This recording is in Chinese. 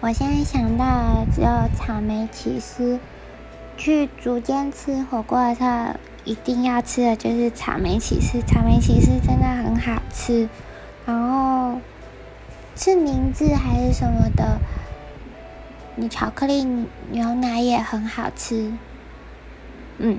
我现在想到只有草莓起司。去竹间吃火锅的时候，一定要吃的就是草莓起司。草莓起司真的很好吃，然后是名字还是什么的？你巧克力牛奶也很好吃。嗯，